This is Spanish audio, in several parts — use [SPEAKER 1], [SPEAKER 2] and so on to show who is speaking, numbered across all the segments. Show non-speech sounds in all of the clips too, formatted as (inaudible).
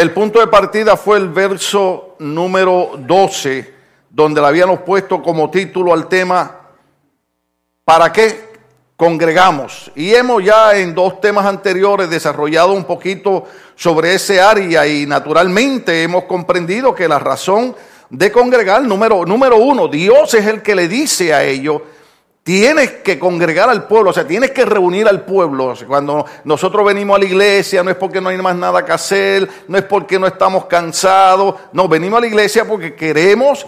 [SPEAKER 1] El punto de partida fue el verso número 12, donde le habíamos puesto como título al tema, ¿para qué congregamos? Y hemos ya en dos temas anteriores desarrollado un poquito sobre ese área y naturalmente hemos comprendido que la razón de congregar, número, número uno, Dios es el que le dice a ellos, Tienes que congregar al pueblo, o sea, tienes que reunir al pueblo. cuando nosotros venimos a la iglesia, no es porque no hay más nada que hacer, no es porque no estamos cansados, no, venimos a la iglesia porque queremos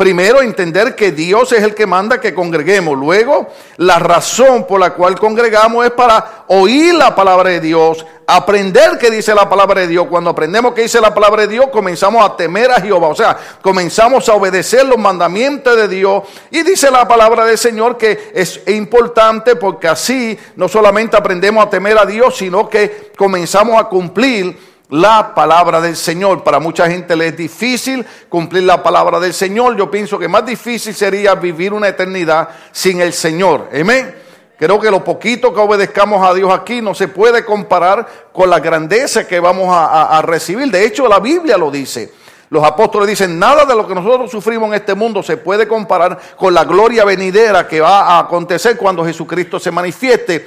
[SPEAKER 1] Primero, entender que Dios es el que manda que congreguemos. Luego, la razón por la cual congregamos es para oír la palabra de Dios, aprender qué dice la palabra de Dios. Cuando aprendemos qué dice la palabra de Dios, comenzamos a temer a Jehová. O sea, comenzamos a obedecer los mandamientos de Dios. Y dice la palabra del Señor que es importante porque así no solamente aprendemos a temer a Dios, sino que comenzamos a cumplir la palabra del Señor. Para mucha gente le es difícil cumplir la palabra del Señor. Yo pienso que más difícil sería vivir una eternidad sin el Señor. Amén. Creo que lo poquito que obedezcamos a Dios aquí no se puede comparar con la grandeza que vamos a, recibir. De hecho, la Biblia lo dice. Los apóstoles dicen, nada de lo que nosotros sufrimos en este mundo se puede comparar con la gloria venidera que va a acontecer cuando Jesucristo se manifieste.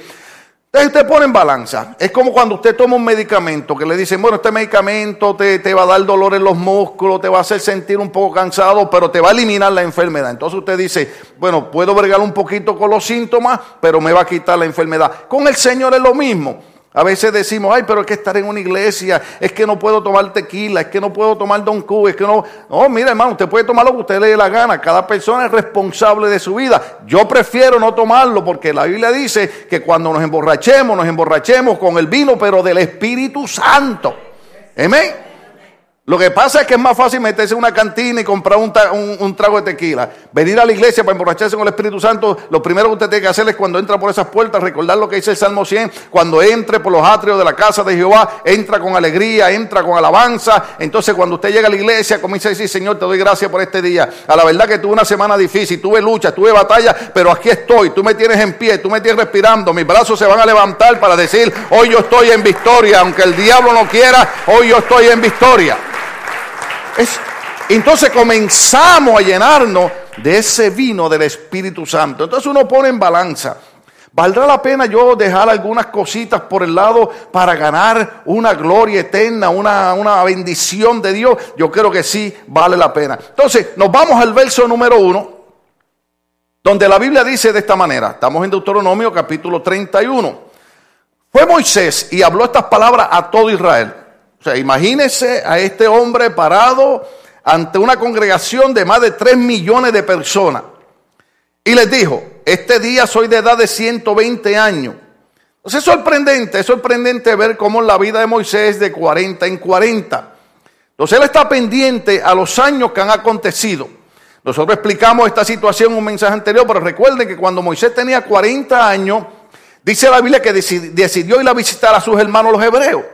[SPEAKER 1] Entonces usted pone en balanza. Es como cuando usted toma un medicamento que le dicen, bueno, este medicamento te, te, va a dar dolor en los músculos, te va a hacer sentir un poco cansado, pero te va a eliminar la enfermedad. Entonces usted dice, bueno, puedo bregar un poquito con los síntomas, pero me va a quitar la enfermedad. Con el Señor es lo mismo. A veces decimos, ay, pero es que estar en una iglesia, es que no puedo tomar tequila, es que no puedo tomar Don Q, es que no. No, mira, hermano, usted puede tomar lo que usted le dé la gana. Cada persona es responsable de su vida. Yo prefiero no tomarlo porque la Biblia dice que cuando nos emborrachemos, nos emborrachemos con el vino, pero del Espíritu Santo. Amén. Lo que pasa es que es más fácil meterse en una cantina y comprar un, trago de tequila. Venir a la iglesia para emborracharse con el Espíritu Santo, lo primero que usted tiene que hacer es cuando entra por esas puertas, recordar lo que dice el Salmo 100, cuando entre por los atrios de la casa de Jehová, entra con alegría, entra con alabanza. Entonces cuando usted llega a la iglesia, comienza a decir, Señor, te doy gracias por este día. A la verdad que tuve una semana difícil, tuve lucha, tuve batalla, pero aquí estoy, tú me tienes en pie, tú me tienes respirando, mis brazos se van a levantar para decir, hoy yo estoy en victoria, aunque el diablo no quiera, hoy yo estoy en victoria entonces comenzamos a llenarnos de ese vino del Espíritu Santo. Entonces uno pone en balanza. ¿Valdrá la pena yo dejar algunas cositas por el lado para ganar una gloria eterna, una, una, bendición de Dios? Yo creo que sí vale la pena. Entonces, nos vamos al verso número uno, donde la Biblia dice de esta manera. Estamos en Deuteronomio capítulo 31. Fue Moisés y habló estas palabras a todo Israel. O sea, imagínese a este hombre parado ante una congregación de más de 3 millones de personas. Y les dijo, este día soy de edad de 120 años. Entonces es sorprendente, es sorprendente ver cómo la vida de Moisés es de 40 en 40. Entonces él está pendiente a los años que han acontecido. Nosotros explicamos esta situación en un mensaje anterior, pero recuerden que cuando Moisés tenía 40 años, dice la Biblia que decidió ir a visitar a sus hermanos los hebreos.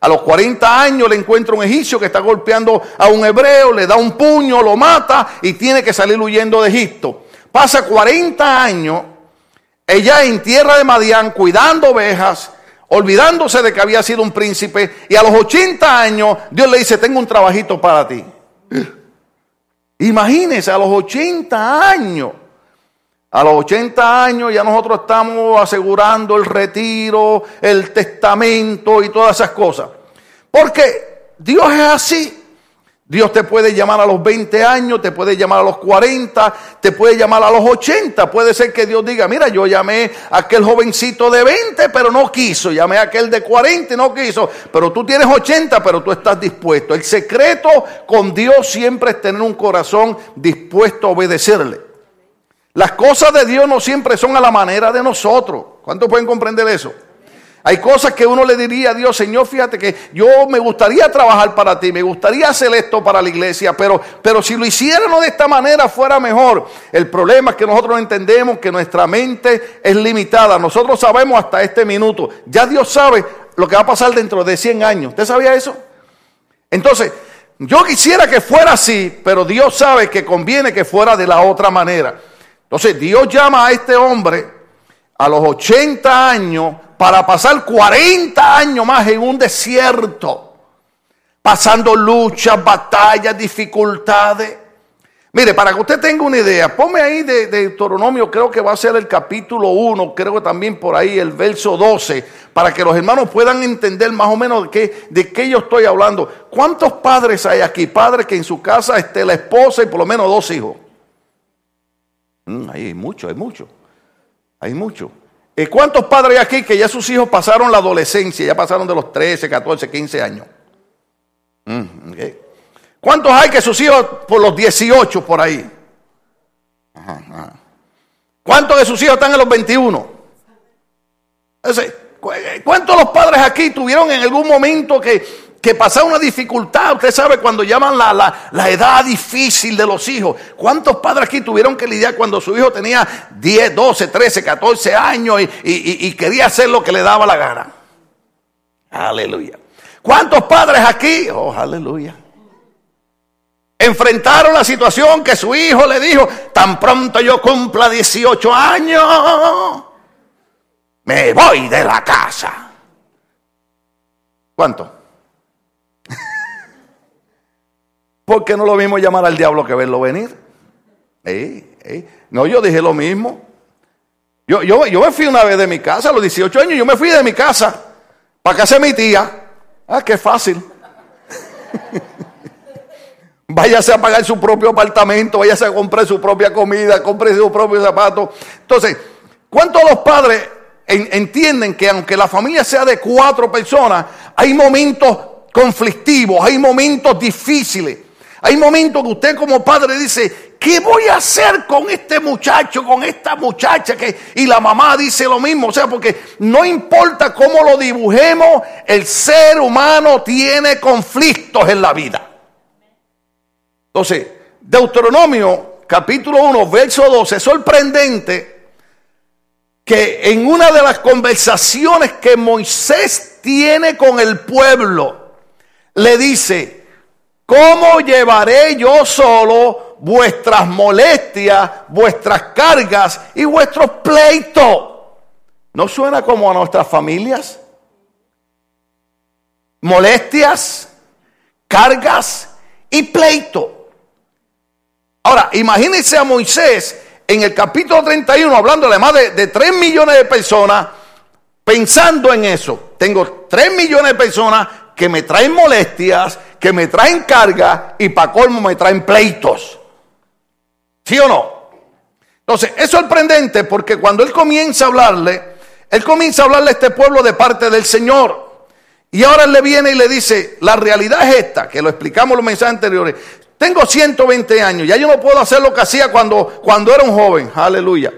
[SPEAKER 1] A los 40 años le encuentra un egipcio que está golpeando a un hebreo, le da un puño, lo mata y tiene que salir huyendo de Egipto. Pasa 40 años ella en tierra de Madián cuidando ovejas, olvidándose de que había sido un príncipe y a los 80 años Dios le dice, tengo un trabajito para ti. Imagínese, a los 80 años. A los 80 años ya nosotros estamos asegurando el retiro, el testamento y todas esas cosas. Porque Dios es así. Dios te puede llamar a los 20 años, te puede llamar a los 40, te puede llamar a los 80. Puede ser que Dios diga, mira, yo llamé a aquel jovencito de 20, pero no quiso. Llamé a aquel de 40 y no quiso. Pero tú tienes 80, pero tú estás dispuesto. El secreto con Dios siempre es tener un corazón dispuesto a obedecerle. Las cosas de Dios no siempre son a la manera de nosotros. ¿Cuántos pueden comprender eso? Hay cosas que uno le diría a Dios, Señor, fíjate que yo me gustaría trabajar para ti, me gustaría hacer esto para la iglesia, pero, pero si lo hiciéramos de esta manera fuera mejor. El problema es que nosotros no entendemos que nuestra mente es limitada. Nosotros sabemos hasta este minuto. Ya Dios sabe lo que va a pasar dentro de 100 años. ¿Usted sabía eso? Entonces, yo quisiera que fuera así, pero Dios sabe que conviene que fuera de la otra manera. Entonces Dios llama a este hombre a los 80 años para pasar 40 años más en un desierto. pasando luchas, batallas, dificultades. Mire, para que usted tenga una idea, ponme ahí de, Deuteronomio, creo que va a ser el capítulo 1, creo que también por ahí el verso 12, para que los hermanos puedan entender más o menos de qué, de qué yo estoy hablando. ¿Cuántos padres hay aquí? Padres que en su casa esté la esposa y por lo menos dos hijos. Mm, hay mucho, hay mucho. Hay mucho. ¿Y cuántos padres hay aquí que ya sus hijos pasaron la adolescencia, ya pasaron de los 13, 14, 15 años? Mm, ¿Cuántos hay que sus hijos por los 18 por ahí? ¿Cuántos de sus hijos están en los 21? ¿Cuántos de los padres aquí tuvieron en algún momento que, que pasaron una dificultad? Usted sabe cuando llaman la, la, edad difícil de los hijos. ¿Cuántos padres aquí tuvieron que lidiar cuando su hijo tenía 10, 12, 13, 14 años y, y quería hacer lo que le daba la gana? Aleluya. ¿Cuántos padres aquí? Oh, aleluya. Enfrentaron la situación que su hijo le dijo, tan pronto yo cumpla 18 años, me voy de la casa. ¿Cuánto? Porque no lo mismo llamar al diablo que verlo venir. No, yo dije lo mismo. Yo, yo, yo me fui una vez de mi casa, a los 18 años, yo me fui de mi casa para casa de mi tía. Ah, qué fácil. (laughs) váyase a pagar su propio apartamento, váyase a comprar su propia comida, compre su propio zapato. Entonces, ¿cuántos los padres entienden que aunque la familia sea de cuatro personas, hay momentos conflictivos, hay momentos difíciles? Hay momentos que usted como padre dice, ¿qué voy a hacer con este muchacho, con esta muchacha? Que, y la mamá dice lo mismo, o sea, porque no importa cómo lo dibujemos, el ser humano tiene conflictos en la vida. Entonces, Deuteronomio capítulo 1, verso 12, es sorprendente que en una de las conversaciones que Moisés tiene con el pueblo, le dice, ¿Cómo llevaré yo solo vuestras molestias, vuestras cargas y vuestros pleitos? ¿No suena como a nuestras familias? Molestias, cargas y pleito. Ahora, imagínense a Moisés en el capítulo 31 hablando de más de, de 3 millones de personas pensando en eso. Tengo 3 millones de personas que me traen molestias, que me traen carga y para colmo me traen pleitos. ¿Sí o no? Entonces, es sorprendente porque cuando él comienza a hablarle, él comienza a hablarle a este pueblo de parte del Señor. Y ahora él le viene y le dice, la realidad es esta, que lo explicamos en los mensajes anteriores. Tengo 120 años, ya yo no puedo hacer lo que hacía cuando, cuando era un joven. Aleluya.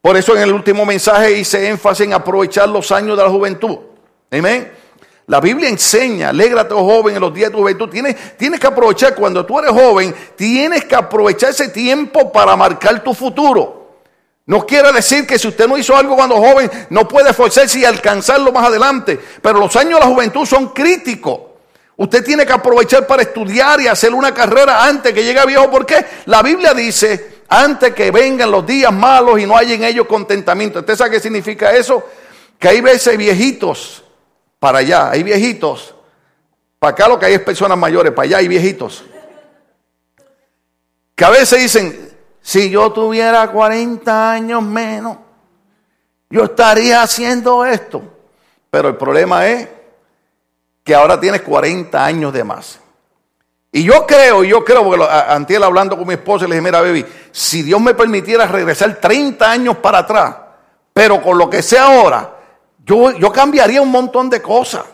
[SPEAKER 1] Por eso en el último mensaje hice énfasis en aprovechar los años de la juventud. Amén. La Biblia enseña, alégrate, oh joven, en los días de tu juventud. Tienes, tienes que aprovechar, cuando tú eres joven, tienes que aprovechar ese tiempo para marcar tu futuro. No quiere decir que si usted no hizo algo cuando joven, no puede esforzarse y alcanzarlo más adelante. Pero los años de la juventud son críticos. Usted tiene que aprovechar para estudiar y hacer una carrera antes que llegue viejo. porque La Biblia dice, antes que vengan los días malos y no haya en ellos contentamiento. ¿Usted sabe qué significa eso? Que hay veces viejitos para allá hay viejitos. Para acá lo que hay es personas mayores, para allá hay viejitos. Que a veces dicen, si yo tuviera 40 años menos, yo estaría haciendo esto. Pero el problema es que ahora tienes 40 años de más. Y yo creo, yo creo, porque antes hablando con mi esposa le dije, mira, baby, si Dios me permitiera regresar 30 años para atrás, pero con lo que sé ahora, yo, cambiaría un montón de cosas.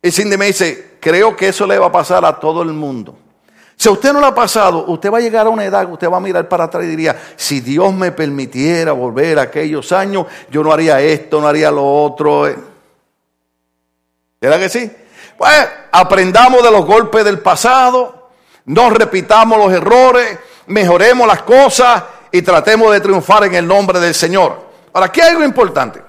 [SPEAKER 1] Y Cindy me dice, creo que eso le va a pasar a todo el mundo. Si a usted no lo ha pasado, usted va a llegar a una edad que usted va a mirar para atrás y diría, si Dios me permitiera volver a aquellos años, yo no haría esto, no haría lo otro. ¿Verdad que sí? Pues aprendamos de los golpes del pasado, no repitamos los errores, mejoremos las cosas y tratemos de triunfar en el nombre del Señor. Ahora, aquí hay algo importante.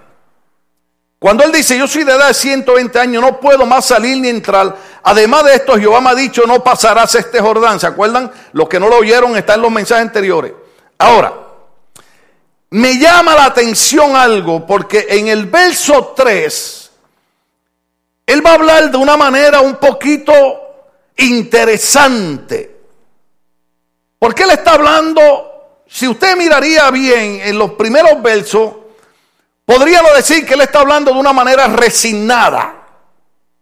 [SPEAKER 1] Cuando él dice, yo soy de edad de 120 años, no puedo más salir ni entrar. Además de esto, Jehová me ha dicho, no pasarás este Jordán. ¿Se acuerdan? Los que no lo oyeron están en los mensajes anteriores. Ahora, me llama la atención algo, porque en el verso 3, él va a hablar de una manera un poquito interesante. Porque él está hablando, si usted miraría bien en los primeros versos, podríamos decir que él está hablando de una manera resignada.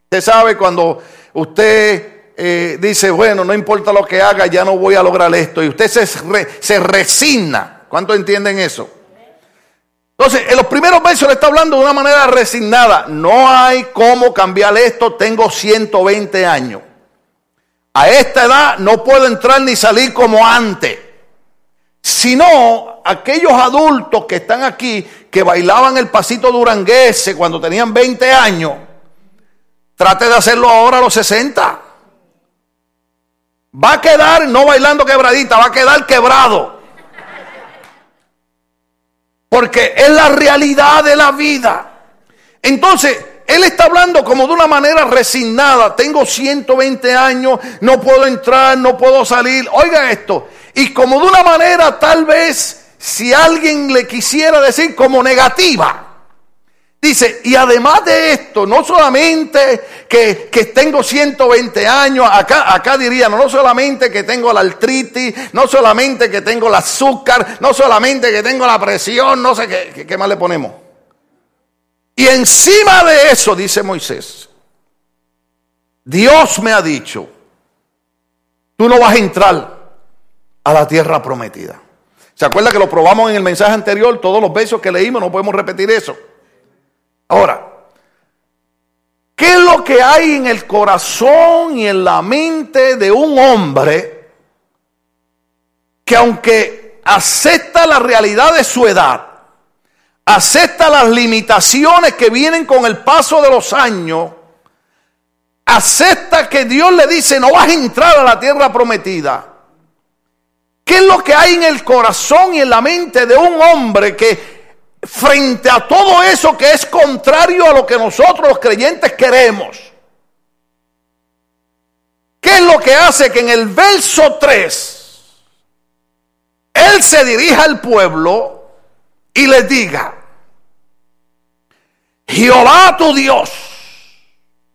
[SPEAKER 1] Usted sabe cuando usted eh, dice, bueno, no importa lo que haga, ya no voy a lograr esto. Y usted se, se resigna. ¿Cuántos entienden eso? Entonces, en los primeros versos le está hablando de una manera resignada. No hay cómo cambiar esto, tengo 120 años. A esta edad no puedo entrar ni salir como antes. Sino aquellos adultos que están aquí, que bailaban el pasito duranguese cuando tenían 20 años, trate de hacerlo ahora a los 60. Va a quedar no bailando quebradita, va a quedar quebrado. Porque es la realidad de la vida. Entonces, él está hablando como de una manera resignada. Tengo 120 años, no puedo entrar, no puedo salir. Oiga esto. Y como de una manera tal vez, si alguien le quisiera decir como negativa. Dice, y además de esto, no solamente que, que, tengo 120 años, acá, acá diría, no solamente que tengo la artritis, no solamente que tengo el azúcar, no solamente que tengo la presión, no sé qué, qué más le ponemos. Y encima de eso, dice Moisés, Dios me ha dicho, tú no vas a entrar a la tierra prometida. ¿Se acuerda que lo probamos en el mensaje anterior? Todos los besos que leímos, no podemos repetir eso. Ahora, ¿qué es lo que hay en el corazón y en la mente de un hombre que aunque acepta la realidad de su edad, acepta las limitaciones que vienen con el paso de los años, acepta que Dios le dice no vas a entrar a la tierra prometida? ¿Qué es lo que hay en el corazón y en la mente de un hombre que frente a todo eso que es contrario a lo que nosotros los creyentes queremos. ¿Qué es lo que hace que en el verso 3 Él se dirija al pueblo y les diga, Jehová tu Dios,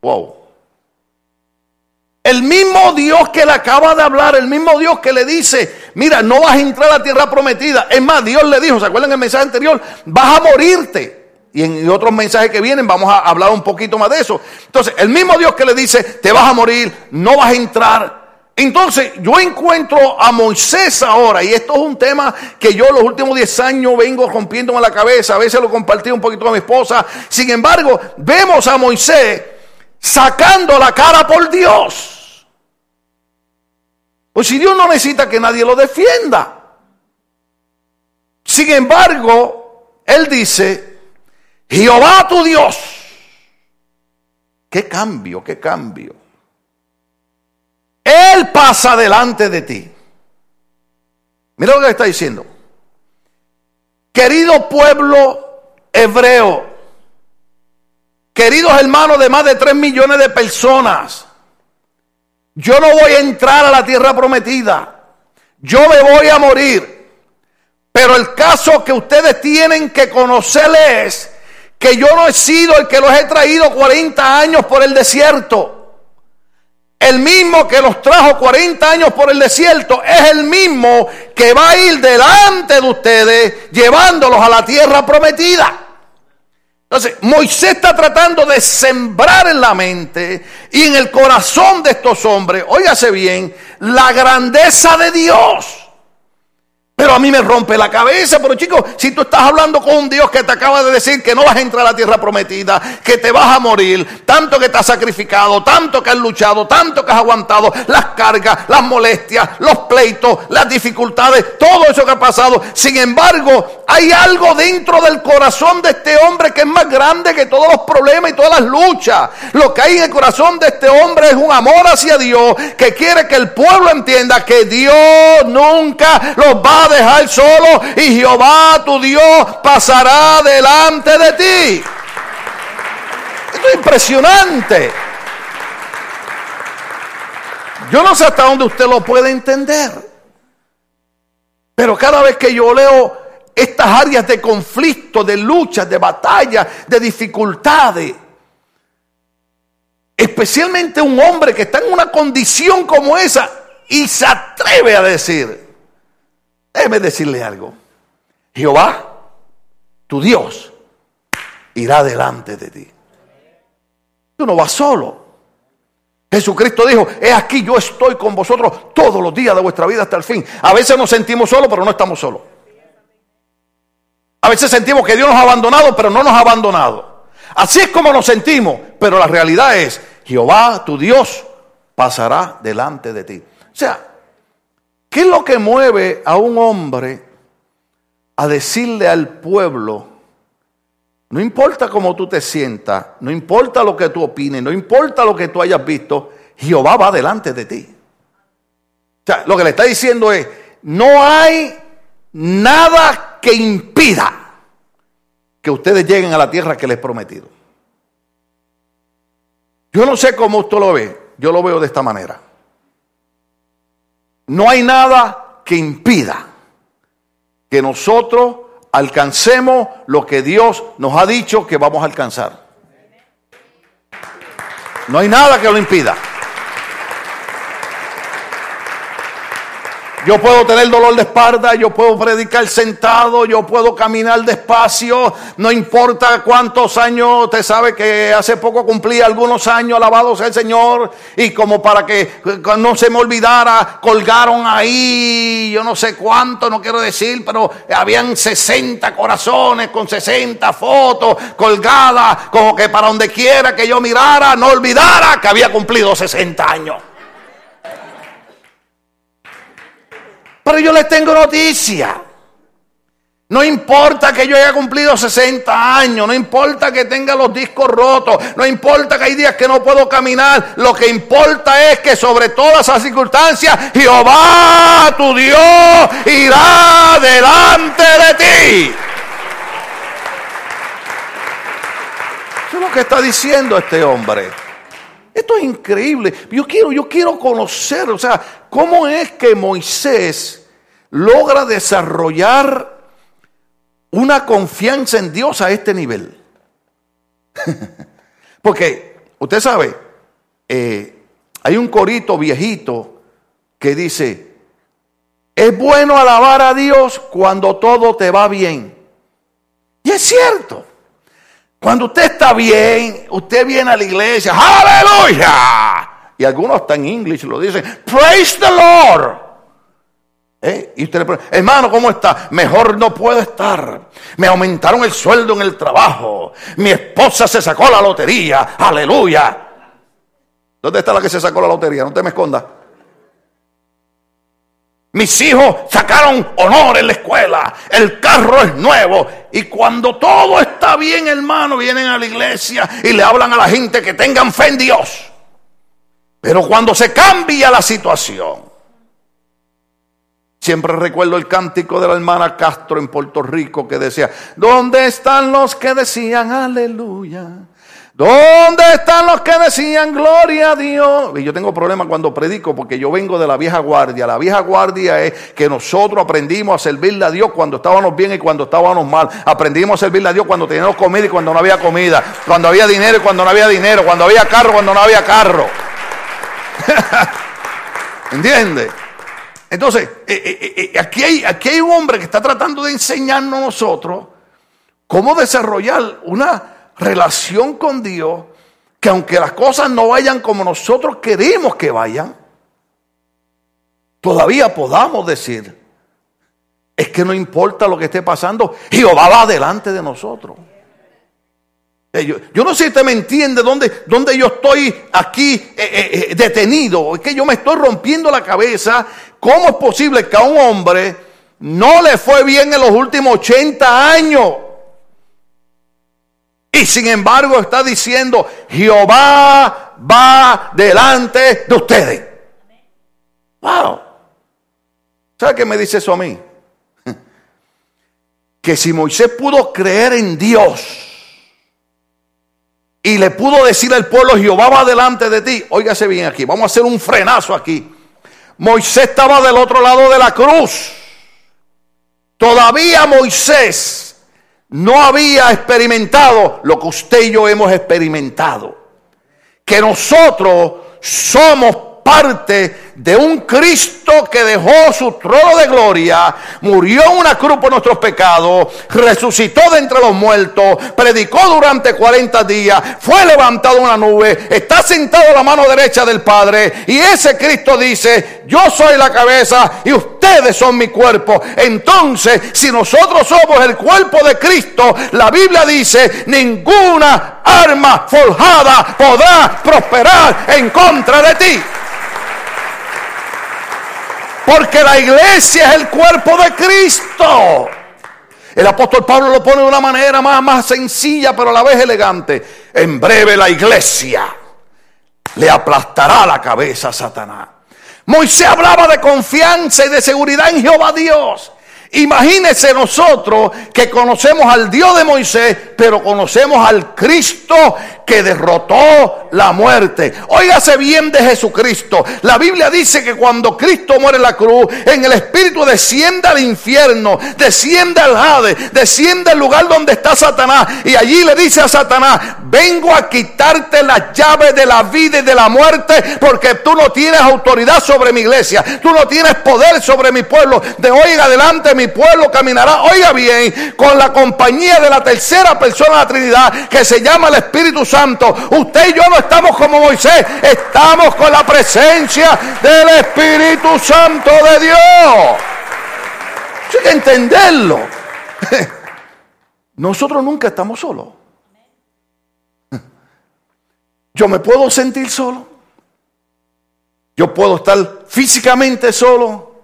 [SPEAKER 1] wow, el mismo Dios que le acaba de hablar, el mismo Dios que le dice, mira, no vas a entrar a la tierra prometida. Es más, Dios le dijo, ¿se acuerdan el mensaje anterior? Vas a morirte. Y en otros mensajes que vienen vamos a hablar un poquito más de eso. Entonces, el mismo Dios que le dice, te vas a morir, no vas a entrar. Entonces, yo encuentro a Moisés ahora, y esto es un tema que yo los últimos 10 años vengo rompiéndome la cabeza, a veces lo compartí un poquito con mi esposa. Sin embargo, vemos a Moisés sacando la cara por Dios. Pues si Dios no necesita que nadie lo defienda. Sin embargo, Él dice, Jehová tu Dios. ¿Qué cambio, qué cambio? Él pasa delante de ti. Mira lo que está diciendo. Querido pueblo hebreo, queridos hermanos de más de tres millones de personas, yo no voy a entrar a la tierra prometida. Yo me voy a morir. Pero el caso que ustedes tienen que conocer es que yo no he sido el que los he traído 40 años por el desierto. El mismo que los trajo 40 años por el desierto es el mismo que va a ir delante de ustedes llevándolos a la tierra prometida. Entonces, Moisés está tratando de sembrar en la mente y en el corazón de estos hombres, óigase bien, la grandeza de Dios. Pero a mí me rompe la cabeza. Pero chicos, si tú estás hablando con un Dios que te acaba de decir que no vas a entrar a la tierra prometida, que te vas a morir, tanto que te has sacrificado, tanto que has luchado, tanto que has aguantado las cargas, las molestias, los pleitos, las dificultades, todo eso que ha pasado. Sin embargo, hay algo dentro del corazón de este hombre que es más grande que todos los problemas y todas las luchas. Lo que hay en el corazón de este hombre es un amor hacia Dios que quiere que el pueblo entienda que Dios nunca los va a dejar solo y Jehová tu Dios pasará delante de ti. Esto es impresionante. Yo no sé hasta dónde usted lo puede entender. Pero cada vez que yo leo estas áreas de conflicto, de lucha, de batalla, de dificultades, Especialmente un hombre que está en una condición como esa y se atreve a decir, déjeme decirle algo, Jehová, tu Dios, irá delante de ti. Tú no vas solo. Jesucristo dijo, he aquí yo estoy con vosotros todos los días de vuestra vida hasta el fin. A veces nos sentimos solos, pero no estamos solos. A veces sentimos que Dios nos ha abandonado, pero no nos ha abandonado. Así es como nos sentimos, pero la realidad es, Jehová, tu Dios, pasará delante de ti. O sea, ¿qué es lo que mueve a un hombre a decirle al pueblo, no importa cómo tú te sientas, no importa lo que tú opines, no importa lo que tú hayas visto, Jehová va delante de ti. O sea, lo que le está diciendo es, no hay nada que impida que ustedes lleguen a la tierra que les he prometido. Yo no sé cómo usted lo ve, yo lo veo de esta manera. No hay nada que impida que nosotros alcancemos lo que Dios nos ha dicho que vamos a alcanzar. No hay nada que lo impida. Yo puedo tener dolor de espalda, yo puedo predicar sentado, yo puedo caminar despacio, no importa cuántos años, usted sabe que hace poco cumplí algunos años, alabado sea el Señor, y como para que no se me olvidara, colgaron ahí, yo no sé cuánto, no quiero decir, pero habían 60 corazones con 60 fotos colgadas, como que para donde quiera que yo mirara, no olvidara que había cumplido 60 años. Pero yo les tengo noticia. No importa que yo haya cumplido 60 años, no importa que tenga los discos rotos, no importa que hay días que no puedo caminar, lo que importa es que sobre todas esas circunstancias Jehová, tu Dios, irá delante de ti. Eso es lo que está diciendo este hombre. Esto es increíble. Yo quiero, yo quiero conocer, o sea, cómo es que Moisés logra desarrollar una confianza en Dios a este nivel. (laughs) Porque, usted sabe, eh, hay un corito viejito que dice, es bueno alabar a Dios cuando todo te va bien. Y es cierto. Cuando usted está bien, usted viene a la iglesia, aleluya. Y algunos hasta en inglés lo dicen, praise the Lord. ¿Eh? Y usted le pregunta, hermano, ¿cómo está? Mejor no puedo estar. Me aumentaron el sueldo en el trabajo. Mi esposa se sacó la lotería. Aleluya. ¿Dónde está la que se sacó la lotería? No te me escondas. Mis hijos sacaron honor en la escuela. El carro es nuevo. Y cuando todo está bien, hermano, vienen a la iglesia y le hablan a la gente que tengan fe en Dios. Pero cuando se cambia la situación, siempre recuerdo el cántico de la hermana Castro en Puerto Rico que decía, ¿dónde están los que decían aleluya? ¿Dónde están los que decían gloria a Dios? Y yo tengo problemas cuando predico porque yo vengo de la vieja guardia. La vieja guardia es que nosotros aprendimos a servirle a Dios cuando estábamos bien y cuando estábamos mal. Aprendimos a servirle a Dios cuando teníamos comida y cuando no había comida. Cuando había dinero y cuando no había dinero. Cuando había carro y cuando no había carro. (laughs) ¿Entiende? Entonces, eh, eh, eh, aquí, hay, aquí hay un hombre que está tratando de enseñarnos a nosotros cómo desarrollar una relación con Dios, que aunque las cosas no vayan como nosotros queremos que vayan, todavía podamos decir, es que no importa lo que esté pasando, Jehová va delante de nosotros. Eh, yo, no sé si usted me entiende dónde, dónde yo estoy aquí eh, eh, detenido. Es que yo me estoy rompiendo la cabeza. ¿Cómo es posible que a un hombre no le fue bien en los últimos 80 años? Y sin embargo está diciendo, Jehová va delante de ustedes. Wow. ¿Sabe qué me dice eso a mí? (laughs) Que si Moisés pudo creer en Dios y le pudo decir al pueblo, Jehová va delante de ti, óigase bien aquí, vamos a hacer un frenazo aquí. Moisés estaba del otro lado de la cruz. Todavía Moisés no había experimentado lo que usted y yo hemos experimentado. que nosotros somos parte de un Cristo que dejó su trono de gloria, murió en una cruz por nuestros pecados, resucitó de entre los muertos, predicó durante 40 días, fue levantado en una nube, está sentado a la mano derecha del Padre y ese Cristo dice, yo soy la cabeza y ustedes son mi cuerpo. Entonces, si nosotros somos el cuerpo de Cristo, la Biblia dice, ninguna arma forjada podrá prosperar en contra de ti. Porque la iglesia es el cuerpo de Cristo. El apóstol Pablo lo pone de una manera más, más sencilla, pero a la vez elegante. En breve la iglesia le aplastará la cabeza a Satanás. Moisés hablaba de confianza y de seguridad en Jehová Dios. Imagínense nosotros que conocemos al Dios de Moisés, pero conocemos al Cristo que derrotó la muerte. Óigase bien de Jesucristo. La Biblia dice que cuando Cristo muere en la cruz, en el Espíritu desciende al infierno, desciende al Hades, desciende al lugar donde está Satanás. Y allí le dice a Satanás, vengo a quitarte las llaves de la vida y de la muerte, porque tú no tienes autoridad sobre mi iglesia, tú no tienes poder sobre mi pueblo. De hoy en adelante mi pueblo caminará, oiga bien, con la compañía de la tercera persona de la Trinidad que se llama el Espíritu Santo. Usted y yo no estamos como Moisés, estamos con la presencia del Espíritu Santo de Dios. Hay que entenderlo. (laughs) Nosotros nunca estamos solos. Yo me puedo sentir solo. Yo puedo estar físicamente solo.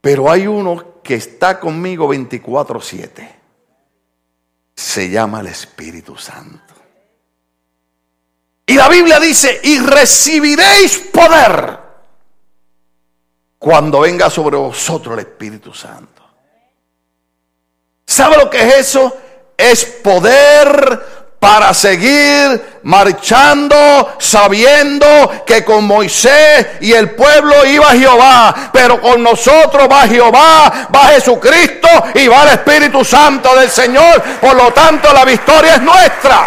[SPEAKER 1] Pero hay uno que está conmigo 24/7. Se llama el Espíritu Santo. Y la Biblia dice, y recibiréis poder cuando venga sobre vosotros el Espíritu Santo. ¿Sabe lo que es eso? Es poder para seguir marchando sabiendo que con Moisés y el pueblo iba Jehová, pero con nosotros va Jehová, va Jesucristo y va el Espíritu Santo del Señor. Por lo tanto, la victoria es nuestra.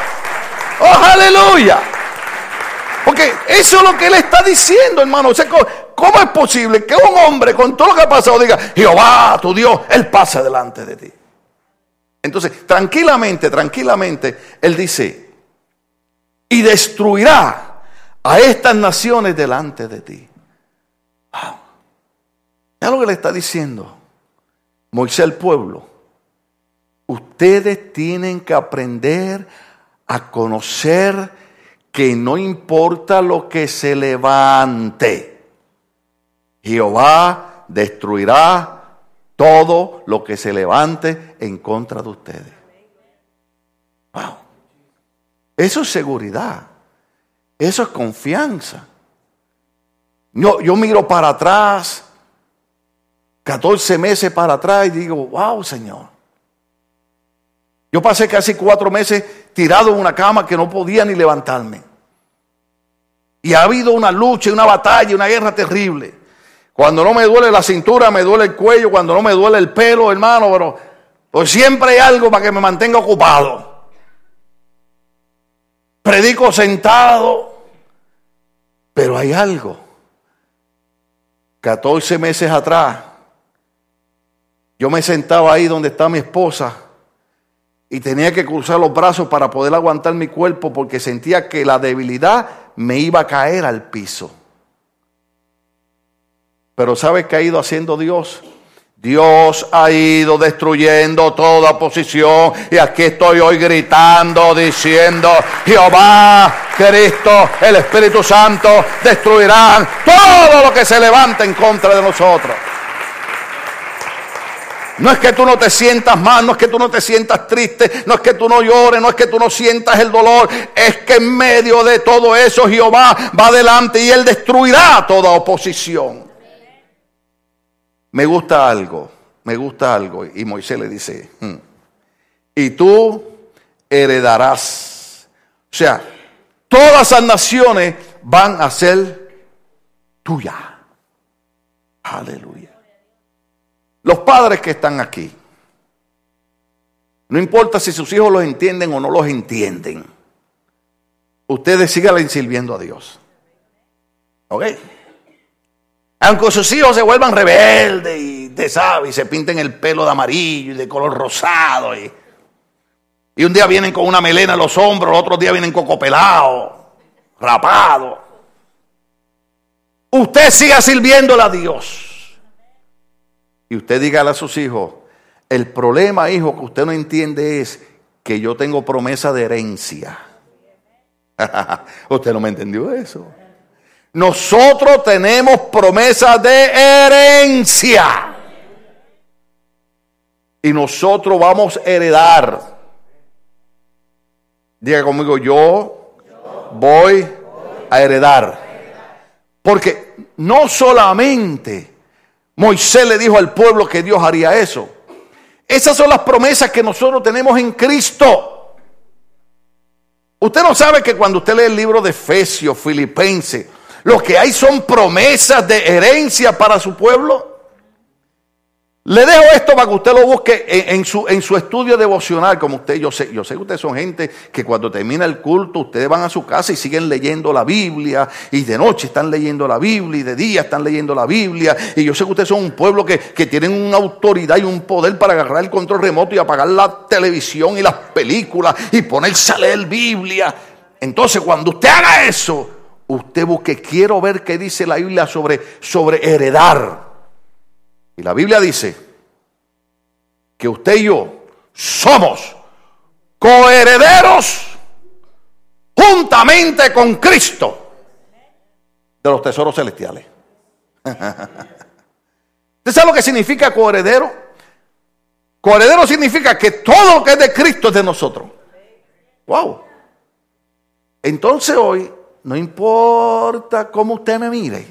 [SPEAKER 1] ¡Oh, aleluya! Porque eso es lo que él está diciendo, hermano. ¿Cómo es posible que un hombre con todo lo que ha pasado diga, Jehová, tu Dios, él pasa delante de ti? Entonces, tranquilamente, tranquilamente, él dice, y destruirá a estas naciones delante de ti. Wow. ¿Ya lo que le está diciendo? Moisés al pueblo. Ustedes tienen que aprender a conocer que no importa lo que se levante, Jehová destruirá todo lo que se levante en contra de ustedes. Wow. Eso es seguridad. Eso es confianza. Yo, yo miro para atrás, 14 meses para atrás y digo, wow, Señor. Yo pasé casi cuatro meses tirado en una cama que no podía ni levantarme. Y ha habido una lucha, una batalla, una guerra terrible. Cuando no me duele la cintura, me duele el cuello. Cuando no me duele el pelo, hermano, pero pues siempre hay algo para que me mantenga ocupado. Predico sentado, pero hay algo. 14 meses atrás, yo me sentaba ahí donde está mi esposa y tenía que cruzar los brazos para poder aguantar mi cuerpo porque sentía que la debilidad me iba a caer al piso. Pero ¿sabe qué ha ido haciendo Dios? Dios ha ido destruyendo toda posición y aquí estoy hoy gritando, diciendo, Jehová, Cristo, el Espíritu Santo destruirán todo lo que se levanta en contra de nosotros. No es que tú no te sientas mal, no es que tú no te sientas triste, no es que tú no llores, no es que tú no sientas el dolor, es que en medio de todo eso Jehová va adelante y él destruirá toda oposición me gusta algo, me gusta algo. Y Moisés le dice, hmm, y tú heredarás. O sea, todas las naciones van a ser tuyas. Aleluya. Los padres que están aquí, no importa si sus hijos los entienden o no los entienden, ustedes sigan sirviendo a Dios. ¿Ok? Aunque sus hijos se vuelvan rebeldes y, te y se pinten el pelo de amarillo y de color rosado. Y, y un día vienen con una melena en los hombros, otro día vienen cocopelados, rapados. Usted siga sirviéndole a Dios. Y usted dígale a sus hijos, el problema, hijo, que usted no entiende es que yo tengo promesa de herencia. (laughs) usted no me entendió eso. Nosotros tenemos promesa de herencia. Y nosotros vamos a heredar. Diga conmigo, yo voy a heredar. Porque no solamente Moisés le dijo al pueblo que Dios haría eso. Esas son las promesas que nosotros tenemos en Cristo. Usted no sabe que cuando usted lee el libro de Efesios, Filipenses, lo que hay son promesas de herencia para su pueblo. Le dejo esto para que usted lo busque en, su, en su estudio devocional, como usted, yo sé, yo sé que ustedes son gente que cuando termina el culto, ustedes van a su casa y siguen leyendo la Biblia, y de noche están leyendo la Biblia, y de día están leyendo la Biblia, y yo sé que ustedes son un pueblo que, que tienen una autoridad y un poder para agarrar el control remoto y apagar la televisión y las películas y ponerse a leer Biblia. Entonces, cuando usted haga eso, usted busque, quiero ver qué dice la Biblia sobre, sobre heredar. Y la Biblia dice que usted y yo somos coherederos juntamente con Cristo de los tesoros celestiales. (laughs) ¿Usted sabe lo que significa coheredero? Coheredero significa que todo lo que es de Cristo es de nosotros. Wow. Entonces hoy no importa cómo usted me mire,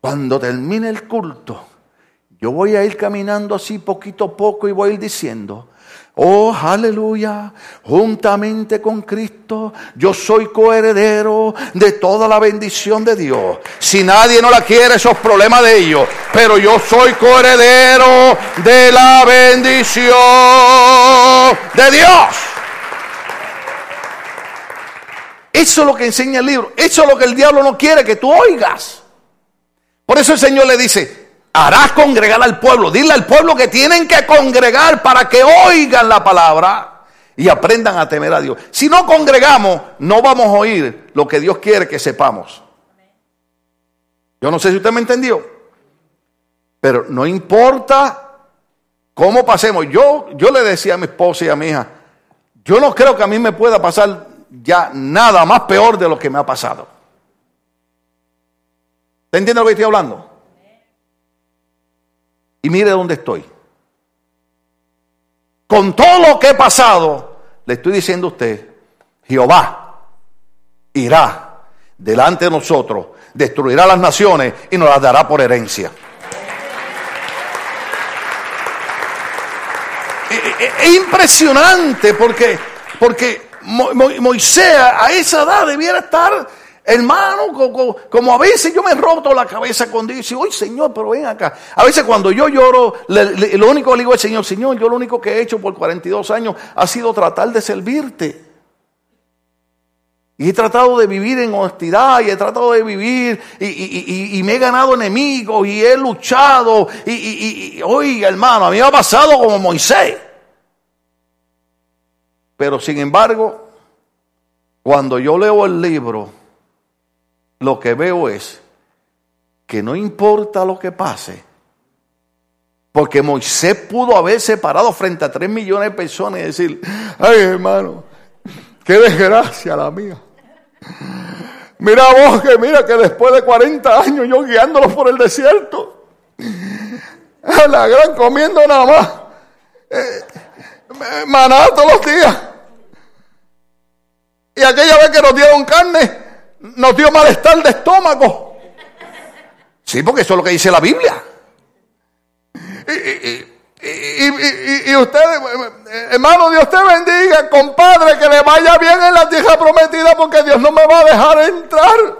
[SPEAKER 1] cuando termine el culto, yo voy a ir caminando así poquito a poco y voy a ir diciendo, Oh, aleluya, juntamente con Cristo, yo soy coheredero de toda la bendición de Dios. Si nadie no la quiere, esos problemas de ellos. Pero yo soy coheredero de la bendición de Dios. Eso es lo que enseña el libro. Eso es lo que el diablo no quiere que tú oigas. Por eso el Señor le dice, harás congregar al pueblo. Dile al pueblo que tienen que congregar para que oigan la palabra y aprendan a temer a Dios. Si no congregamos, no vamos a oír lo que Dios quiere que sepamos. Yo no sé si usted me entendió. Pero no importa cómo pasemos. Yo, yo le decía a mi esposa y a mi hija, yo no creo que a mí me pueda pasar ya nada más peor de lo que me ha pasado. ¿Te entiende lo que estoy hablando? Y mire dónde estoy. Con todo lo que he pasado, le estoy diciendo a usted, Jehová irá delante de nosotros, destruirá las naciones y nos las dará por herencia. Es impresionante porque, porque Moisés a esa edad debiera estar, hermano, como, a veces yo me roto la cabeza cuando dice, oye Señor, pero ven acá. A veces cuando yo lloro, lo único que le digo al Señor, Señor, yo lo único que he hecho por 42 años ha sido tratar de servirte. Y he tratado de vivir en honestidad y he tratado de vivir y, me he ganado enemigos y he luchado. Y, oiga, hermano, a mí me ha pasado como Moisés. Pero sin embargo, cuando yo leo el libro, lo que veo es que no importa lo que pase, porque Moisés pudo haberse parado frente a tres millones de personas y decir, ay hermano, qué desgracia la mía. Mira vos que mira que después de 40 años yo guiándolos por el desierto, la gran comiendo nada más. Eh, maná todos los días. Y aquella vez que nos dieron carne, nos dio malestar de estómago. Sí, porque eso es lo que dice la Biblia. Y, y, usted, hermano, Dios te bendiga, compadre, que le vaya bien en la tierra prometida porque Dios no me va a dejar entrar.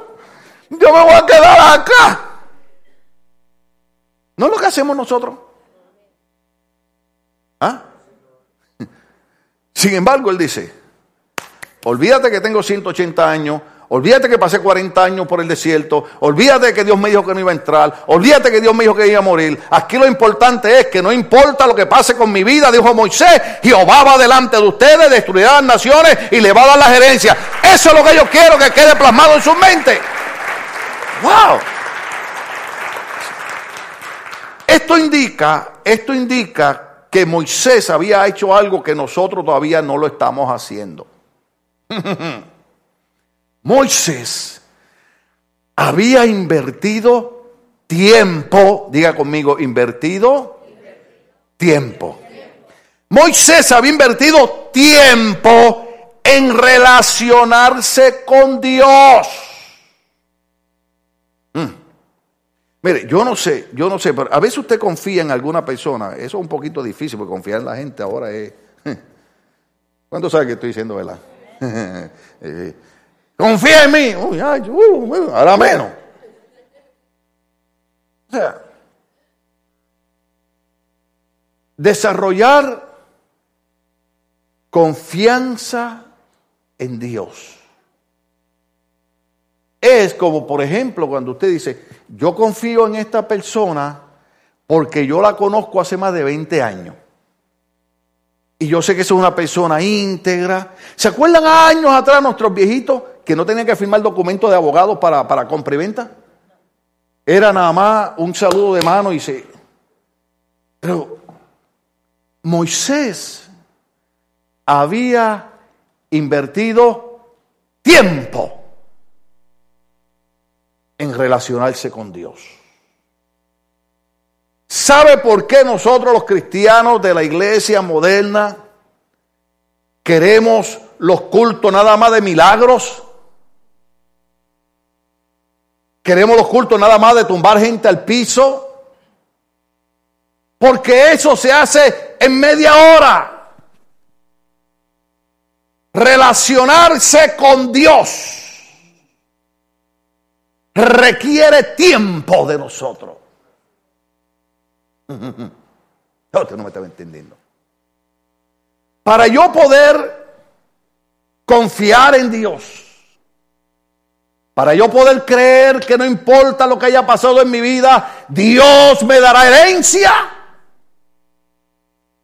[SPEAKER 1] Yo me voy a quedar acá. ¿No es lo que hacemos nosotros? ¿Ah? Sin embargo, él dice, olvídate que tengo 180 años, olvídate que pasé 40 años por el desierto, olvídate que Dios me dijo que no iba a entrar, olvídate que Dios me dijo que iba a morir. Aquí lo importante es que no importa lo que pase con mi vida, dijo Moisés, Jehová va delante de ustedes, destruirá las naciones y le va a dar la gerencia. Eso es lo que yo quiero que quede plasmado en su mente. ¡Wow! Esto indica, esto indica que Moisés había hecho algo que nosotros todavía no lo estamos haciendo. (laughs) Moisés había invertido tiempo, diga conmigo, invertido tiempo. Moisés había invertido tiempo en relacionarse con Dios. Mire, yo no sé, yo no sé, pero a veces usted confía en alguna persona. Eso es un poquito difícil, porque confiar en la gente ahora es. (laughs) ¿Cuánto sabe que estoy diciendo, verdad? (laughs) Confía en mí. Uy, ay, ahora menos. Desarrollar confianza en Dios. Es como, por ejemplo, cuando usted dice, yo confío en esta persona porque yo la conozco hace más de 20 años. Y yo sé que es una persona íntegra. ¿Se acuerdan años atrás nuestros viejitos que no tenían que firmar documentos de abogados para, para compra y venta? Era nada más un saludo de mano y se... Pero Moisés había invertido tiempo en relacionarse con Dios. ¿Sabe por qué nosotros los cristianos de la iglesia moderna queremos los cultos nada más de milagros? Queremos los cultos nada más de tumbar gente al piso. Porque eso se hace en media hora. Relacionarse con Dios requiere tiempo de nosotros. (laughs) Usted no me estaba entendiendo. Para yo poder confiar en Dios, para yo poder creer que no importa lo que haya pasado en mi vida, Dios me dará herencia,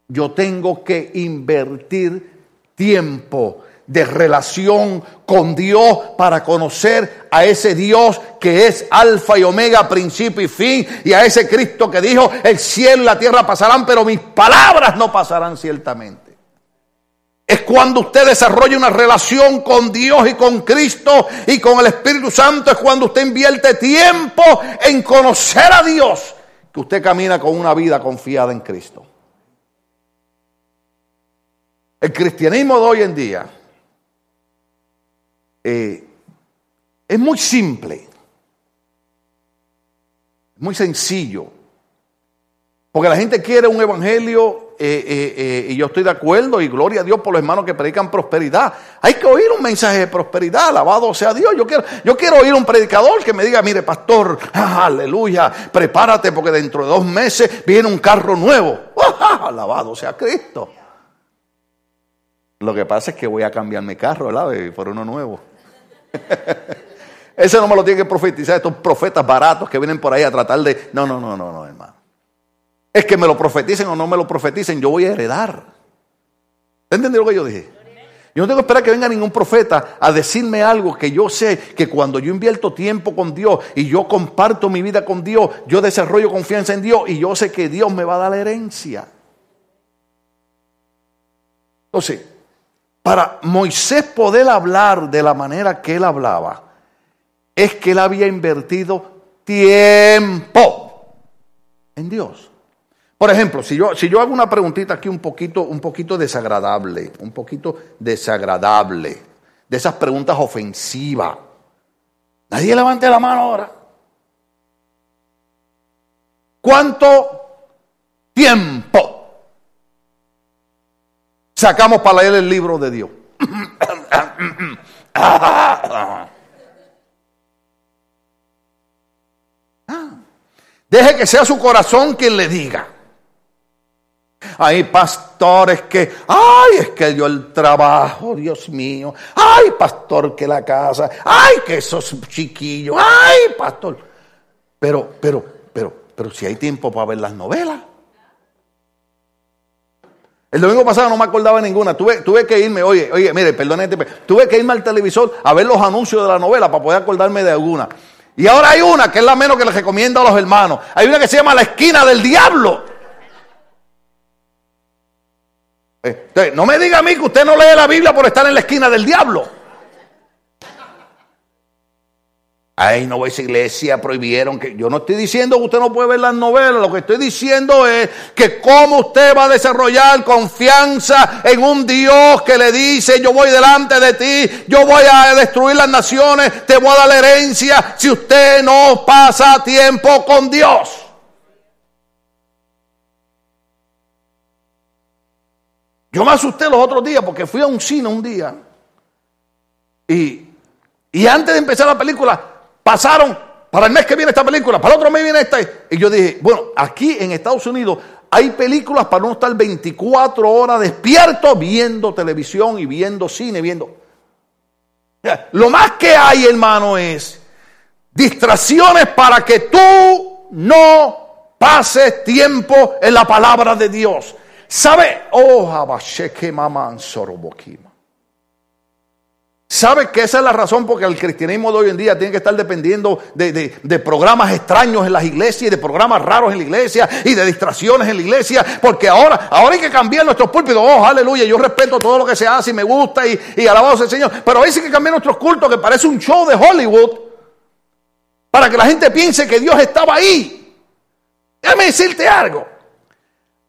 [SPEAKER 1] yo tengo que invertir tiempo de relación con Dios para conocer a ese Dios que es alfa y omega, principio y fin, y a ese Cristo que dijo, el cielo y la tierra pasarán, pero mis palabras no pasarán ciertamente. Es cuando usted desarrolla una relación con Dios y con Cristo y con el Espíritu Santo, es cuando usted invierte tiempo en conocer a Dios, que usted camina con una vida confiada en Cristo. El cristianismo de hoy en día eh, es muy simple, muy sencillo, porque la gente quiere un evangelio eh, eh, y yo estoy de acuerdo y gloria a Dios por los hermanos que predican prosperidad. Hay que oír un mensaje de prosperidad, alabado sea Dios. Yo quiero, yo quiero oír un predicador que me diga, mire pastor, (laughs) aleluya, prepárate porque dentro de dos meses viene un carro nuevo. (laughs) alabado sea Cristo. Lo que pasa es que voy a cambiar mi carro, ¿verdad? Por uno nuevo. (laughs) Ese no me lo tiene que profetizar estos profetas baratos que vienen por ahí a tratar de... No, no, no, no, no, hermano. Es que me lo profeticen o no me lo profeticen, yo voy a heredar. ¿Entendió lo que yo dije? Yo no tengo que esperar que venga ningún profeta a decirme algo que yo sé que cuando yo invierto tiempo con Dios y yo comparto mi vida con Dios, yo desarrollo confianza en Dios y yo sé que Dios me va a dar la herencia. Entonces, para Moisés poder hablar de la manera que él hablaba, es que él había invertido tiempo en Dios. Por ejemplo, si yo, si yo hago una preguntita aquí un poquito, un poquito desagradable, un poquito desagradable, de esas preguntas ofensivas, nadie levante la mano ahora. ¿Cuánto tiempo sacamos para leer el libro de Dios. Deje que sea su corazón quien le diga. Hay pastores que, ay, es que dio el trabajo, Dios mío. Ay, pastor, que la casa. Ay, que esos chiquillos. Ay, pastor. Pero, pero, pero, pero si hay tiempo para ver las novelas. El domingo pasado no me acordaba de ninguna. Tuve, tuve que irme, oye, oye, mire, perdóneme, tuve que irme al televisor a ver los anuncios de la novela para poder acordarme de alguna. Y ahora hay una que es la menos que les recomiendo a los hermanos. Hay una que se llama La esquina del diablo. Eh, no me diga a mí que usted no lee la Biblia por estar en la esquina del diablo. Ay, no esa iglesia, prohibieron que. Yo no estoy diciendo que usted no puede ver las novelas, lo que estoy diciendo es que cómo usted va a desarrollar confianza en un Dios que le dice: Yo voy delante de ti, yo voy a destruir las naciones, te voy a dar la herencia, si usted no pasa tiempo con Dios. Yo me asusté los otros días porque fui a un cine un día y, y antes de empezar la película pasaron para el mes que viene esta película, para el otro mes viene esta. Y yo dije, bueno, aquí en Estados Unidos hay películas para no estar 24 horas despierto viendo televisión y viendo cine, viendo... Lo más que hay, hermano, es distracciones para que tú no pases tiempo en la palabra de Dios. ¿Sabe? Oh, Maman ¿Sabe que esa es la razón porque el cristianismo de hoy en día tiene que estar dependiendo de, programas extraños en las iglesias y de programas raros en la iglesia y de distracciones en la iglesia? Porque ahora, ahora hay que cambiar nuestros púlpitos. Oh, aleluya, yo respeto todo lo que se hace y me gusta y, y alabado sea el Señor. Pero veces hay que cambiar nuestros cultos que parece un show de Hollywood para que la gente piense que Dios estaba ahí. Déjame decirte algo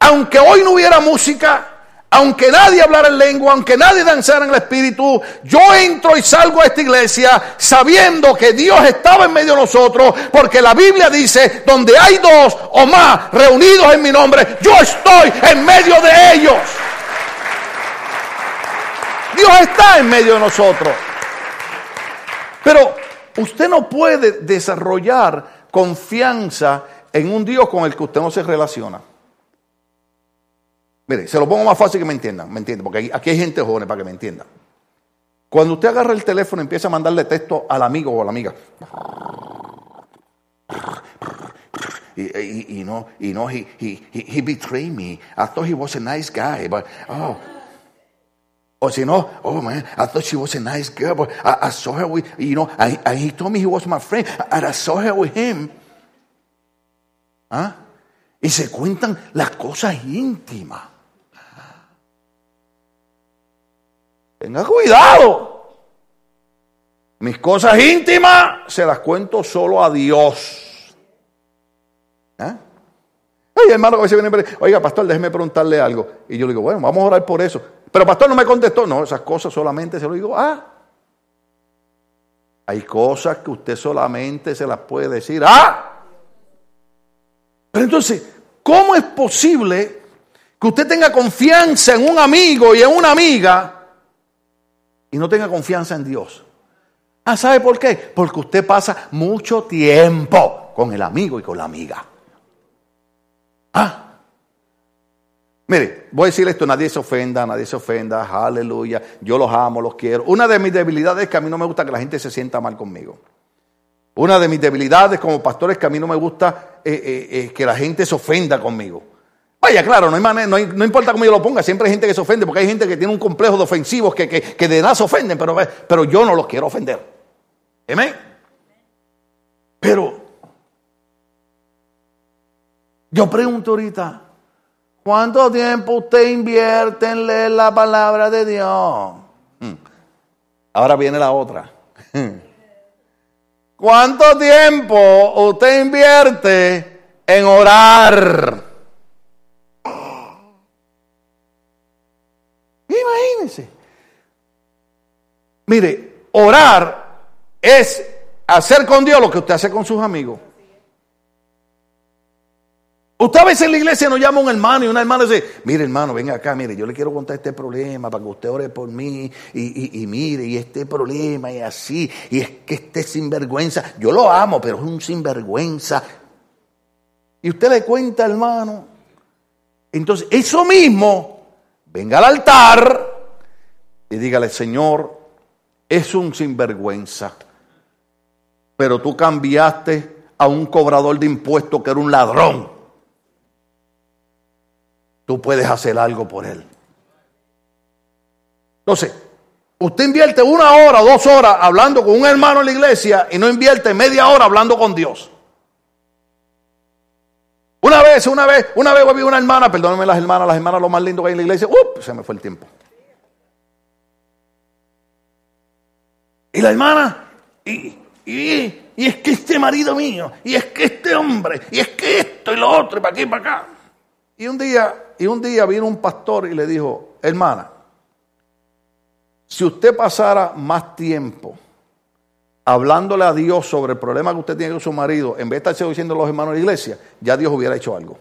[SPEAKER 1] aunque hoy no hubiera música, aunque nadie hablara en lengua, aunque nadie danzara en el espíritu, yo entro y salgo a esta iglesia sabiendo que Dios estaba en medio de nosotros, porque la Biblia dice, donde hay dos o más reunidos en mi nombre, yo estoy en medio de ellos. Dios está en medio de nosotros. Pero usted no puede desarrollar confianza en un Dios con el que usted no se relaciona. Mire, se lo pongo más fácil que me entiendan, ¿me entienden? Porque aquí hay gente joven para que me entienda. Cuando usted agarra el teléfono y empieza a mandarle texto al amigo o a la amiga. Y, no, y no, he, he, he, betrayed me. I thought he was a nice guy, but, oh. O si no, oh man, I thought she was a nice girl, but I, saw her with, you know, and, he told me he was my friend, and I saw her with him. ¿Ah? Y se cuentan las cosas íntimas. Tenga cuidado. Mis cosas íntimas se las cuento solo a Dios. ¿Eh? Ay, hermano, a veces viene, oiga, pastor, déjeme preguntarle algo. Y yo le digo, bueno, vamos a orar por eso. Pero pastor no me contestó. No, esas cosas solamente se lo digo, ah. Hay cosas que usted solamente se las puede decir, ah. Pero entonces, ¿cómo es posible que usted tenga confianza en un amigo y en una amiga y no tenga confianza en Dios. Ah, ¿sabe por qué? Porque usted pasa mucho tiempo con el amigo y con la amiga. Ah. Mire, voy a decir esto, nadie se ofenda, nadie se ofenda, aleluya, yo los amo, los quiero. Una de mis debilidades es que a mí no me gusta que la gente se sienta mal conmigo. Una de mis debilidades como pastor es que a mí no me gusta eh, eh, eh, que la gente se ofenda conmigo. Vaya, claro, no, importa cómo yo lo ponga, siempre hay gente que se ofende, porque hay gente que tiene un complejo de ofensivos que, de nada se ofenden, pero, pero yo no los quiero ofender. ¿Amén? Pero yo pregunto ahorita, ¿cuánto tiempo usted invierte en leer la palabra de Dios? Hmm. Ahora viene la otra. (laughs) ¿Cuánto tiempo usted invierte en orar? Mire, orar es hacer con Dios lo que usted hace con sus amigos. Usted a veces en la iglesia nos llama un hermano y una hermana dice, mire hermano, venga acá, mire, yo le quiero contar este problema para que usted ore por mí y, mire, y este problema y así, y es que este sinvergüenza, yo lo amo, pero es un sinvergüenza. Y usted le cuenta, hermano, Entonces, eso mismo, venga al altar y dígale, Señor, es un sinvergüenza, pero tú cambiaste a un cobrador de impuestos que era un ladrón. Tú puedes hacer algo por él. Entonces, usted invierte una hora, dos horas hablando con un hermano en la iglesia y no invierte media hora hablando con Dios. Una vez, una vez, una vez vi una hermana, perdónenme las hermanas, las hermanas lo más lindo que hay en la iglesia, ¡up! se me fue el tiempo. Y la hermana, y, y, y es que este marido mío, y es que este hombre, y es que esto y lo otro, y para aquí y para acá. Y un día, y un día vino un pastor y le dijo, hermana, si usted pasara más tiempo hablándole a Dios sobre el problema que usted tiene con su marido, en vez de estarse diciendo a los hermanos de la iglesia, ya Dios hubiera hecho algo.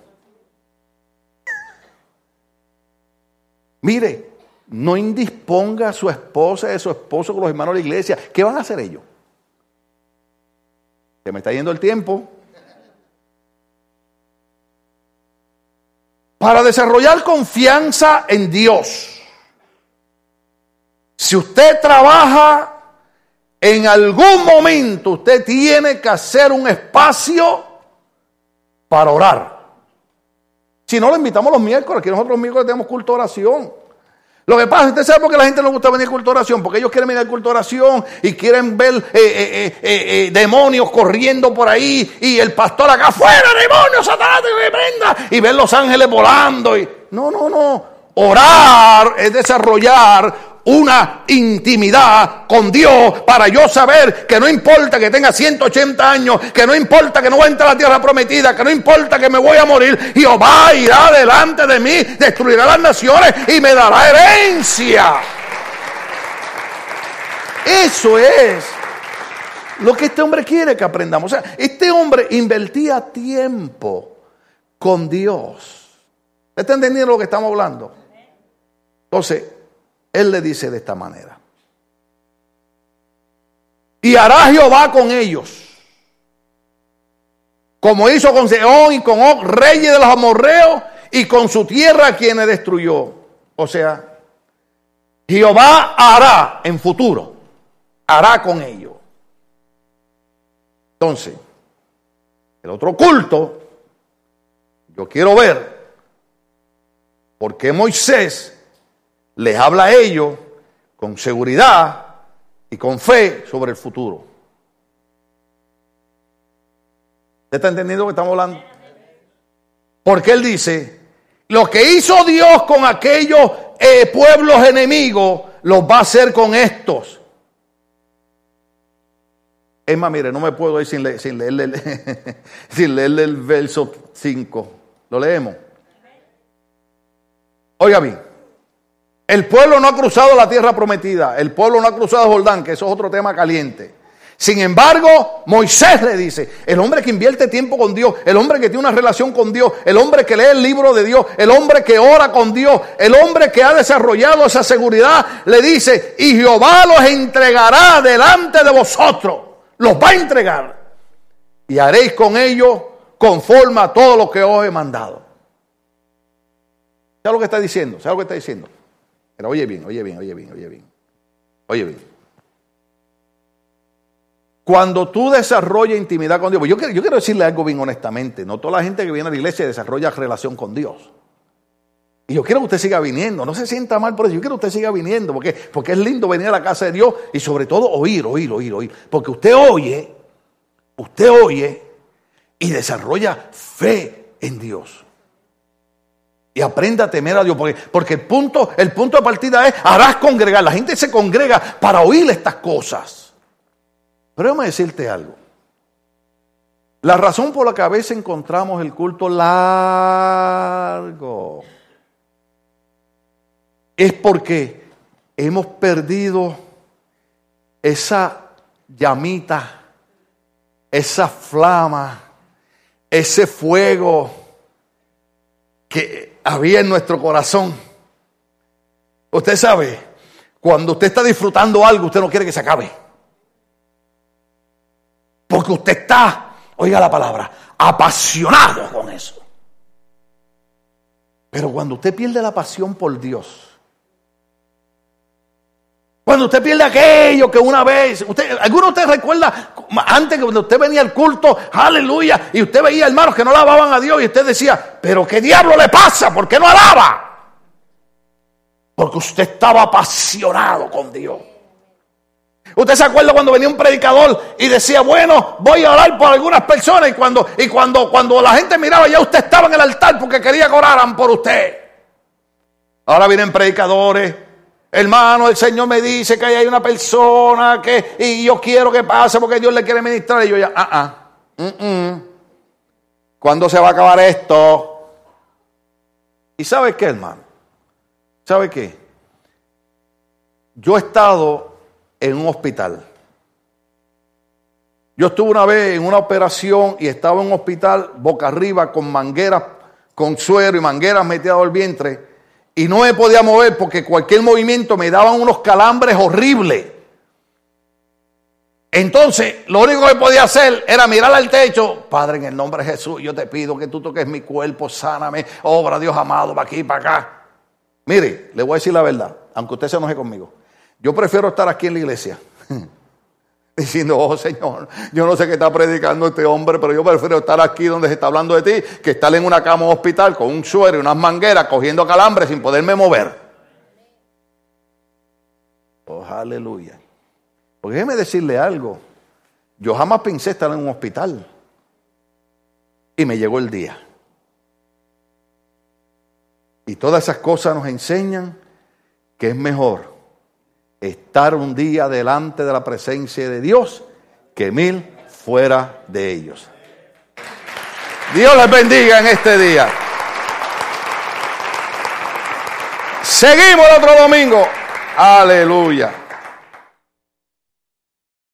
[SPEAKER 1] Mire, no indisponga a su esposa y a su esposo con los hermanos de la iglesia. ¿Qué van a hacer ellos? Se me está yendo el tiempo. Para desarrollar confianza en Dios si usted trabaja, en algún momento usted tiene que hacer un espacio para orar. Si no, lo invitamos los miércoles, que nosotros los miércoles tenemos culto de oración. Lo que pasa, usted sabe por qué la gente no gusta venir a culto oración, porque ellos quieren venir a culto oración y quieren ver eh, eh, eh, demonios corriendo por ahí y el pastor acá, fuera demonios, satanás, que prenda, y ver los ángeles volando. Y... No, no, no. Orar es desarrollar una intimidad con Dios para yo saber que no importa que tenga 180 años, que no importa que no entre a la tierra prometida, que no importa que me voy a morir, Jehová irá delante de mí, destruirá las naciones y me dará herencia. Eso es lo que este hombre quiere que aprendamos. O sea, este hombre invertía tiempo con Dios. ¿Está entendiendo lo que estamos hablando? Entonces, él le dice de esta manera. Y hará Jehová con ellos, como hizo con Seón y con Og, reyes de los amorreos, y con su tierra quienes destruyó. O sea, Jehová hará en futuro, hará con ellos. Entonces, el otro culto, yo quiero ver por qué Moisés les habla a ellos con seguridad y con fe sobre el futuro. ¿Usted está entendiendo lo que estamos hablando? Porque él dice, lo que hizo Dios con aquellos eh, pueblos enemigos, los va a hacer con estos. Es más, mire, no me puedo ir sin, sin, leerle, (laughs) sin leerle el verso 5. ¿Lo leemos? Oiga bien. El pueblo no ha cruzado la tierra prometida, el pueblo no ha cruzado Jordán, que eso es otro tema caliente. Sin embargo, Moisés le dice, el hombre que invierte tiempo con Dios, el hombre que tiene una relación con Dios, el hombre que lee el libro de Dios, el hombre que ora con Dios, el hombre que ha desarrollado esa seguridad, le dice, y Jehová los entregará delante de vosotros, los va a entregar, y haréis con ellos conforme a todo lo que os he mandado. ¿Sabes lo que está diciendo? ¿Sabes lo que está diciendo? Oye bien, oye bien, oye bien, oye bien. Oye bien. Cuando tú desarrollas intimidad con Dios, pues yo quiero, yo quiero decirle algo bien honestamente, no toda la gente que viene a la iglesia desarrolla relación con Dios. Y yo quiero que usted siga viniendo, no se sienta mal por eso, yo quiero que usted siga viniendo, porque, porque es lindo venir a la casa de Dios y sobre todo oír, oír, oír, oír. Porque usted oye, usted oye y desarrolla fe en Dios. Y aprenda a temer a Dios, porque, porque el, punto, el punto de partida es, harás congregar. La gente se congrega para oír estas cosas. Pero déjame decirte algo. La razón por la que a veces encontramos el culto largo es porque hemos perdido esa llamita, esa flama, ese fuego que había en nuestro corazón. Usted sabe, cuando usted está disfrutando algo, usted no quiere que se acabe. Porque usted está, oiga la palabra, apasionado con eso. Pero cuando usted pierde la pasión por Dios, cuando usted pierde aquello que una vez, ¿alguno de ustedes recuerda antes cuando usted venía al culto, aleluya, y usted veía hermanos que no alababan a Dios y usted decía, pero qué diablo le pasa, ¿por qué no alaba? Porque usted estaba apasionado con Dios. Usted se acuerda cuando venía un predicador y decía, bueno, voy a orar por algunas personas y cuando, y cuando, cuando la gente miraba ya usted estaba en el altar porque quería que oraran por usted. Ahora vienen predicadores Hermano, el Señor me dice que hay una persona que, y yo quiero que pase porque Dios le quiere ministrar. Y yo ya, ah, mm. ¿cuándo se va a acabar esto? ¿Y sabe qué, hermano? ¿Sabe qué? Yo he estado en un hospital. Yo estuve una vez en una operación y estaba en un hospital boca arriba con mangueras, con suero y mangueras metidas al vientre y no me podía mover porque cualquier movimiento me daban unos calambres horribles. Entonces, lo único que podía hacer era mirar al techo. Padre, en el nombre de Jesús, yo te pido que tú toques mi cuerpo, sáname, obra Dios amado, para aquí, para acá. Mire, le voy a decir la verdad, aunque usted se enoje conmigo. Yo prefiero estar aquí en la iglesia. (laughs) (laughs) diciendo, oh Señor, yo no sé qué está predicando este hombre, pero yo prefiero estar aquí donde se está hablando de ti, que estar en una cama hospital con un suero y unas mangueras cogiendo calambre sin poderme mover. Oh, aleluya. Porque déjeme decirle algo. Yo jamás pensé estar en un hospital. Y me llegó el día. Y todas esas cosas nos enseñan que es mejor estar un día delante de la presencia de Dios que mil fuera de ellos. Dios les bendiga en este día. Seguimos el otro domingo. Aleluya.